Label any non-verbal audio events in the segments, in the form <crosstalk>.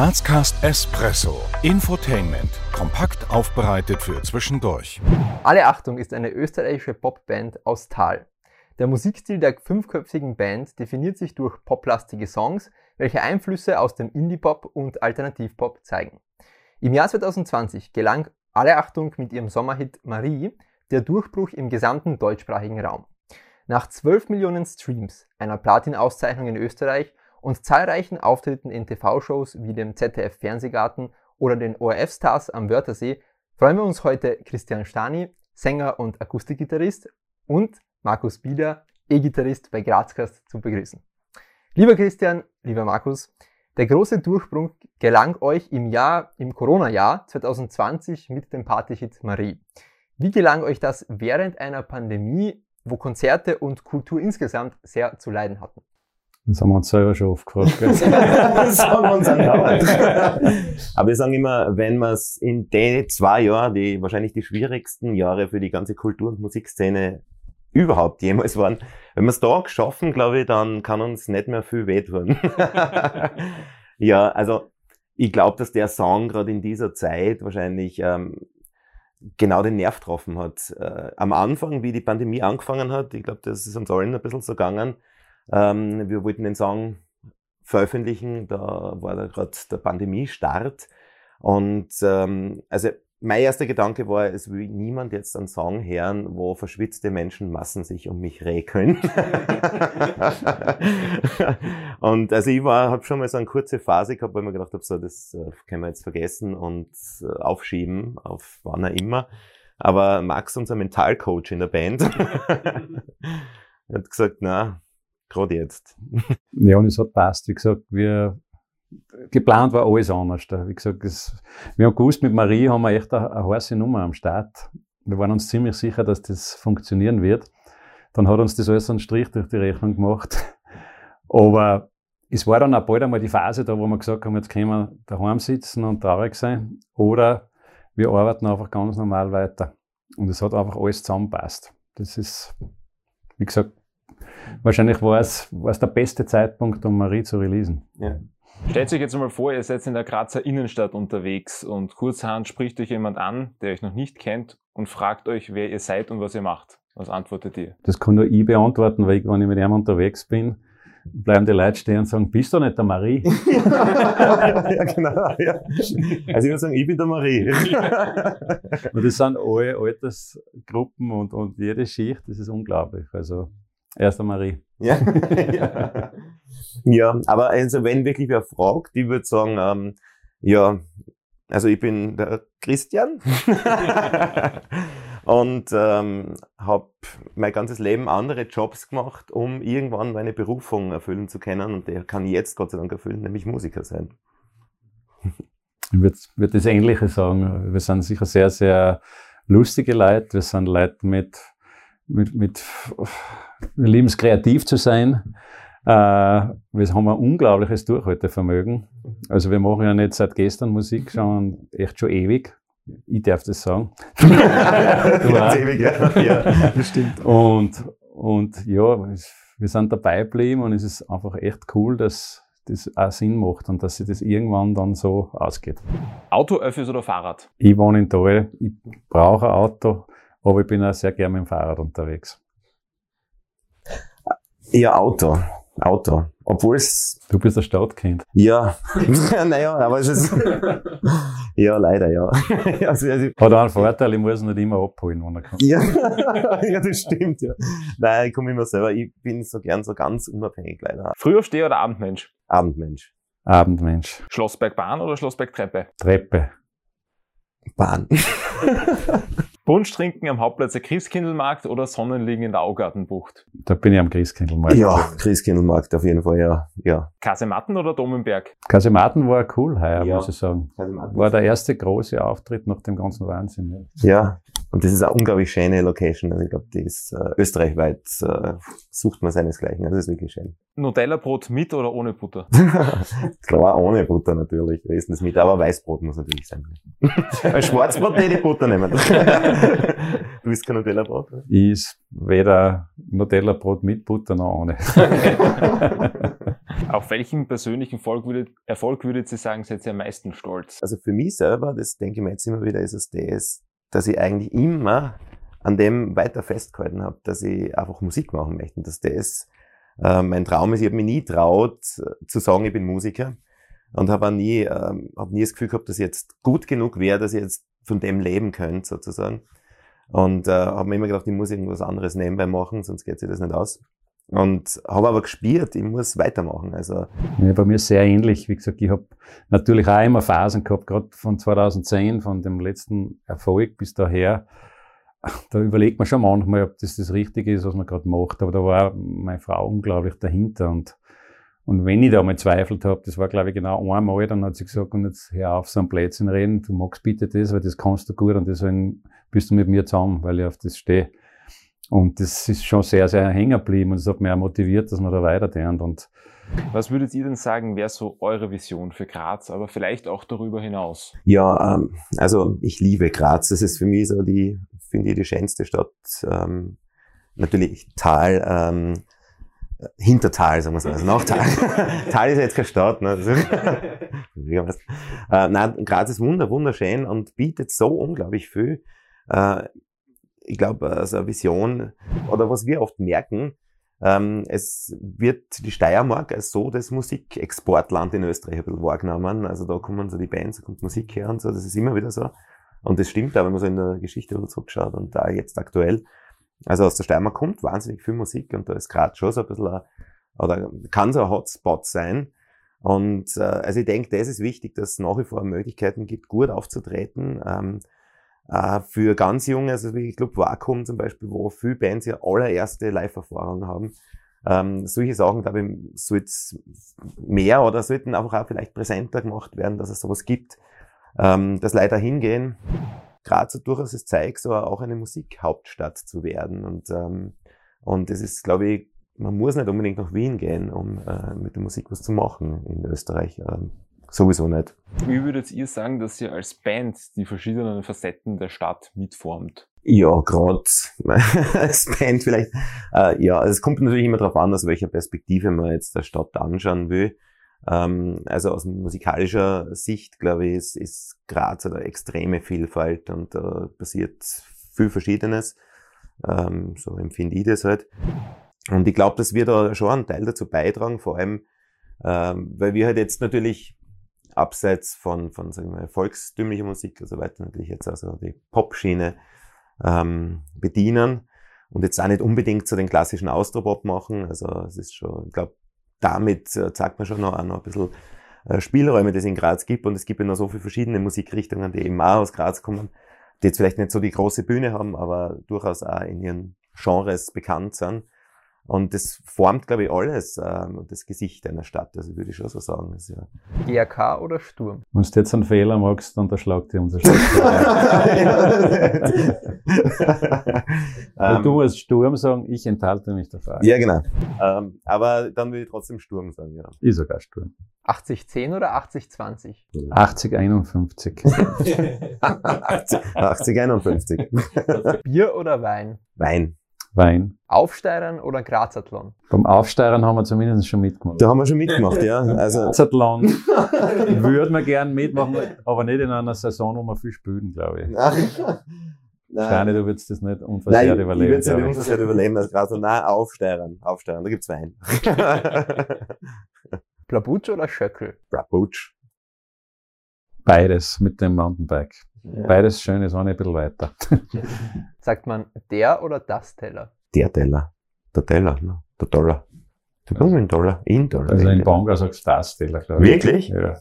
Grazcast Espresso. Infotainment. Kompakt aufbereitet für zwischendurch. Alle Achtung ist eine österreichische Popband aus Thal. Der Musikstil der fünfköpfigen Band definiert sich durch poplastige Songs, welche Einflüsse aus dem Indie-Pop und Alternativpop zeigen. Im Jahr 2020 gelang Alle Achtung mit ihrem Sommerhit Marie der Durchbruch im gesamten deutschsprachigen Raum. Nach 12 Millionen Streams, einer Platin-Auszeichnung in Österreich und zahlreichen Auftritten in TV-Shows wie dem ZDF Fernsehgarten oder den ORF-Stars am Wörthersee freuen wir uns heute Christian Stani, Sänger und Akustikgitarrist und Markus Bieder, E-Gitarrist bei Grazcast zu begrüßen. Lieber Christian, lieber Markus, der große Durchbruch gelang euch im Jahr, im Corona-Jahr 2020 mit dem Partyhit Marie. Wie gelang euch das während einer Pandemie, wo Konzerte und Kultur insgesamt sehr zu leiden hatten? Das haben wir uns selber schon oft gefragt. <laughs> das haben wir uns andauernd. <laughs> Aber wir sagen immer, wenn man es in den zwei Jahren, die wahrscheinlich die schwierigsten Jahre für die ganze Kultur- und Musikszene überhaupt jemals waren, wenn wir es da geschaffen, glaube ich, dann kann uns nicht mehr viel wehtun. <laughs> ja, also ich glaube, dass der Song gerade in dieser Zeit wahrscheinlich ähm, genau den Nerv getroffen hat. Äh, am Anfang, wie die Pandemie angefangen hat, ich glaube, das ist uns allen ein bisschen so gegangen, ähm, wir wollten den Song veröffentlichen, da war da gerade der Pandemiestart. Und ähm, also mein erster Gedanke war, es will niemand jetzt einen Song hören, wo verschwitzte Menschenmassen sich um mich räkeln. <laughs> und also ich war, habe schon mal so eine kurze Phase gehabt, weil ich mir gedacht habe, so das äh, können wir jetzt vergessen und äh, aufschieben auf wann er immer. Aber Max, unser Mentalcoach in der Band, <laughs> hat gesagt, na, gerade jetzt. ja, und es hat passt. Wie gesagt, wir, geplant war alles anders. Wie gesagt, es, wir haben gewusst, mit Marie haben wir echt eine, eine heiße Nummer am Start. Wir waren uns ziemlich sicher, dass das funktionieren wird. Dann hat uns das alles einen Strich durch die Rechnung gemacht. Aber es war dann auch bald einmal die Phase da, wo wir gesagt haben, jetzt können wir daheim sitzen und traurig sein. Oder wir arbeiten einfach ganz normal weiter. Und es hat einfach alles zusammenpasst. Das ist, wie gesagt, wahrscheinlich war es, war es der beste Zeitpunkt, um Marie zu releasen. Ja. Stellt euch jetzt mal vor, ihr seid in der Grazer Innenstadt unterwegs und kurzhand spricht euch jemand an, der euch noch nicht kennt und fragt euch, wer ihr seid und was ihr macht. Was antwortet ihr? Das kann nur ich beantworten, weil ich, wenn ich mit ihm unterwegs bin, bleiben die Leute stehen und sagen, bist du nicht der Marie? <laughs> ja, genau. Ja. Also ich würde sagen, ich bin der Marie. <laughs> und das sind alle Altersgruppen und, und jede Schicht, das ist unglaublich. Also Erster Marie. Ja. <laughs> ja. ja, aber also wenn wirklich wer fragt, ich würde sagen, ähm, ja, also ich bin der Christian <laughs> und ähm, habe mein ganzes Leben andere Jobs gemacht, um irgendwann meine Berufung erfüllen zu können und der kann ich jetzt Gott sei Dank erfüllen, nämlich Musiker sein. Ich würde würd das Ähnliche sagen. Wir sind sicher sehr, sehr lustige Leute. Wir sind Leute mit, mit, mit wir lieben es, kreativ zu sein. Äh, wir haben ein unglaubliches Durchhaltevermögen. Also wir machen ja nicht seit gestern Musik, sondern echt schon ewig. Ich darf das sagen. <laughs> ja, ewig, ja. ja, <laughs> das stimmt. Und, und ja, wir sind dabei geblieben und es ist einfach echt cool, dass das auch Sinn macht und dass sich das irgendwann dann so ausgeht. Auto, Öffis oder Fahrrad? Ich wohne in Thal, ich brauche ein Auto, aber ich bin auch sehr gerne mit dem Fahrrad unterwegs. Eher Auto. Auto. Obwohl es. Du bist ein Stadtkind. Ja. <laughs> naja, aber es ist. <laughs> ja, leider, ja. <laughs> also, also, Hat auch einen Vorteil, ich muss ihn nicht immer abholen, wenn er kommt. ja. ja, das stimmt, ja. Nein, ich komme immer selber. Ich bin so gern so ganz unabhängig, leider. Frühaufsteher oder Abendmensch? Abendmensch. Abendmensch. Schlossbergbahn oder Schlossbergtreppe? Treppe. Bahn. Punsch trinken am Hauptplatz der Christkindlmarkt oder Sonnenliegen in der Augartenbucht? Da bin ich am Christkindlmarkt. Ja, Christkindlmarkt auf jeden Fall, ja. ja. Kasematten oder Domenberg? Kasematten war cool heuer, ja. muss ich sagen. War der erste große Auftritt nach dem ganzen Wahnsinn. Ja, ja und das ist eine unglaublich schöne Location. Also ich glaube, die ist äh, österreichweit, äh, sucht man seinesgleichen. Also das ist wirklich schön. Nutella-Brot mit oder ohne Butter? <laughs> Klar, ohne Butter natürlich. Wir essen das mit, aber Weißbrot muss natürlich sein. <laughs> Ein Schwarzbrot hätte ich Butter nehmen. <laughs> du isst kein Nutella-Brot? oder? Ich is weder Nutella-Brot mit Butter noch ohne. Auf welchen persönlichen Erfolg würdet, Erfolg würdet ihr sagen, seid ihr am meisten stolz? Also für mich selber, das denke ich mir jetzt immer wieder, ist es das, dass ich eigentlich immer an dem weiter festgehalten habe, dass ich einfach Musik machen möchte. Und dass das äh, mein Traum ist. Ich habe mich nie traut zu sagen, ich bin Musiker. Und habe auch nie, ähm, hab nie das Gefühl gehabt, dass ich jetzt gut genug wäre, dass ich jetzt von dem leben könnte, sozusagen. Und äh, habe mir immer gedacht, ich muss irgendwas anderes nebenbei machen, sonst geht sich das nicht aus. Und habe aber gespürt, ich muss weitermachen. Also Ja, bei mir sehr ähnlich. Wie gesagt, ich habe natürlich auch immer Phasen gehabt, gerade von 2010, von dem letzten Erfolg bis daher. Da überlegt man schon manchmal, ob das das Richtige ist, was man gerade macht. Aber da war meine Frau unglaublich dahinter. Und, und wenn ich da mal zweifelt habe, das war, glaube ich, genau einmal, dann hat sie gesagt, und jetzt hör auf, so ein Blödsinn reden, du magst bitte das, weil das kannst du gut und deswegen bist du mit mir zusammen, weil ich auf das stehe. Und das ist schon sehr, sehr hängen geblieben und es hat mich auch motiviert, dass wir da weiterdenken. Und Was würdet ihr denn sagen, wäre so eure Vision für Graz, aber vielleicht auch darüber hinaus? Ja, ähm, also ich liebe Graz. Das ist für mich so die, finde ich, die schönste Stadt. Ähm, natürlich Tal, ähm, Hintertal, sagen wir so. Also nach Tal. <laughs> Tal ist ja jetzt keine Stadt. Ne? Äh, nein, Graz ist wunder, wunderschön und bietet so unglaublich viel. Äh, ich glaube, also eine Vision, oder was wir oft merken, ähm, es wird die Steiermark als so das Musikexportland in Österreich ein bisschen wahrgenommen. Also da kommen so die Bands, da kommt Musik her und so, das ist immer wieder so. Und das stimmt auch, wenn man so in der Geschichte zurückschaut und da jetzt aktuell. Also aus der Steiermark kommt wahnsinnig viel Musik und da ist gerade schon so ein bisschen, ein, oder kann so ein Hotspot sein. Und äh, also ich denke, das ist wichtig, dass es nach wie vor Möglichkeiten gibt, gut aufzutreten. Ähm, äh, für ganz junge, also ich glaube Vakuum zum Beispiel, wo viele Bands ja allererste Live-Erfahrung haben. Ähm, solche Sachen, glaube ich, soll mehr oder sollten einfach auch vielleicht präsenter gemacht werden, dass es sowas gibt. Ähm, dass leider hingehen, Graz hat durchaus das Zeug, so auch eine Musikhauptstadt zu werden. Und, ähm, und das ist, glaube ich, man muss nicht unbedingt nach Wien gehen, um äh, mit der Musik was zu machen in Österreich. Ähm, sowieso nicht. Wie würdet ihr sagen, dass ihr als Band die verschiedenen Facetten der Stadt mitformt? Ja, gerade <laughs> als Band vielleicht. Äh, ja, es kommt natürlich immer darauf an, aus welcher Perspektive man jetzt der Stadt anschauen will. Ähm, also aus musikalischer Sicht, glaube ich, ist, ist Graz eine extreme Vielfalt und da passiert viel Verschiedenes. Ähm, so empfinde ich das halt. Und ich glaube, dass wir da schon einen Teil dazu beitragen, vor allem, ähm, weil wir halt jetzt natürlich abseits von, von sagen wir, volkstümlicher Musik und so weiter natürlich jetzt also die Pop-Schiene ähm, bedienen und jetzt auch nicht unbedingt so den klassischen Austropop machen. Also es ist schon, ich glaube, damit äh, zeigt man schon noch, auch noch ein bisschen äh, Spielräume, die es in Graz gibt und es gibt ja noch so viele verschiedene Musikrichtungen, die eben auch aus Graz kommen, die jetzt vielleicht nicht so die große Bühne haben, aber durchaus auch in ihren Genres bekannt sind. Und das formt, glaube ich, alles ähm, das Gesicht einer Stadt. Also würde ich schon so sagen. Das ja GAK oder Sturm? wenn du jetzt einen Fehler magst, dann unterschlag dir unser Schlag. <laughs> ähm, du musst Sturm sagen, ich enthalte mich der Frage. ja, genau. Ähm, aber dann würde ich trotzdem Sturm sagen, ja. Ich sogar Sturm. 80-10 oder 80-20? 80, 51. 80, 80, 51. Bier oder Wein? Wein. Wein. Aufsteigern oder Grazathlon? Beim Aufsteigern haben wir zumindest schon mitgemacht. Da haben wir schon mitgemacht, ja. <laughs> Also, Grazathlon <laughs> würden wir gern mitmachen, aber nicht in einer Saison, wo wir viel spielen, glaube ich. Steine, du würdest das nicht Nein, unversehrt ich, ich überleben. würde es nicht ich. unversehrt überleben, als gerade so, nein, aufsteigern, aufsteigern, da gibt's Wein. Blabutsch oder Schöckel? Brabutsch. Beides mit dem Mountainbike. Ja. Beides schön, ist auch nicht ein bisschen weiter. <laughs> Sagt man der oder das Teller? Der Teller. Der Teller, ne? Der Dollar. Der kommt in Dollar. In Dollar. Also in Banga sagst du das Teller, glaube ich. Wirklich? Ja.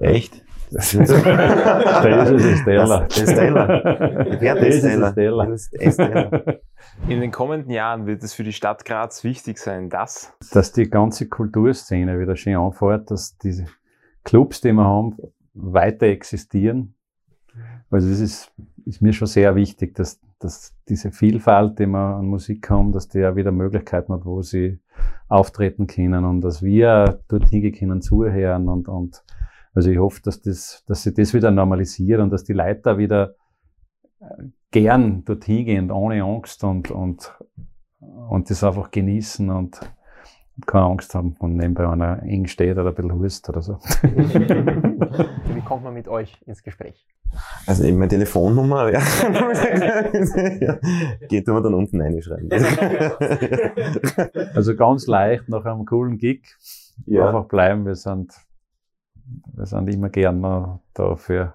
Echt? Das ist es <laughs> Teller. Das ist Teller. Ich werde Das das ist Teller. das Teller. Das ist Teller. In den kommenden Jahren wird es für die Stadt Graz wichtig sein, dass Dass die ganze Kulturszene wieder schön anfährt, dass diese Clubs, die wir haben, weiter existieren. Also das ist ist mir schon sehr wichtig, dass, dass diese Vielfalt, die wir an Musik haben, dass die ja wieder Möglichkeiten hat, wo sie auftreten können und dass wir dort hingehen können, zuhören und, und also ich hoffe, dass das, dass sich das wieder normalisiert und dass die Leute da wieder äh, gern dorthin gehen, ohne Angst und, und, und das einfach genießen und keine Angst haben, wenn nebenbei einer eng steht oder ein bisschen hust oder so. <laughs> Wie kommt man mit euch ins Gespräch? Also eben meine Telefonnummer, ja. <laughs> Geht immer dann unten reinschreiben. Also ganz leicht nach einem coolen Gig. Ja. Einfach bleiben. Wir sind, wir sind immer gerne da für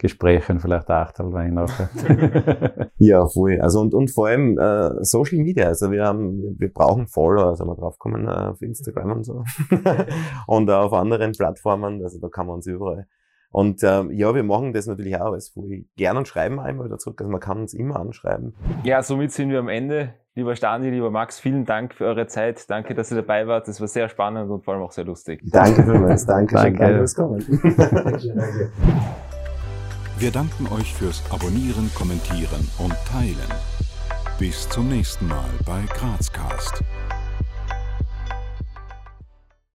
Gespräche und vielleicht Achtelwein nachher. <laughs> Ja, voll. Also und, und vor allem äh, Social Media. Also wir haben, wir brauchen Follower, also wir draufkommen äh, auf Instagram und so. <laughs> und auch auf anderen Plattformen, also da kann man uns überall. Und ähm, ja, wir machen das natürlich auch alles voll gern und schreiben einmal wieder zurück. Also man kann uns immer anschreiben. Ja, somit sind wir am Ende. Lieber Stani, lieber Max, vielen Dank für eure Zeit. Danke, dass ihr dabei wart. Das war sehr spannend und vor allem auch sehr lustig. Danke vielmals. <laughs> Danke, schön, Danke. danke fürs Kommen. Wir danken euch fürs Abonnieren, Kommentieren und Teilen. Bis zum nächsten Mal bei Grazcast.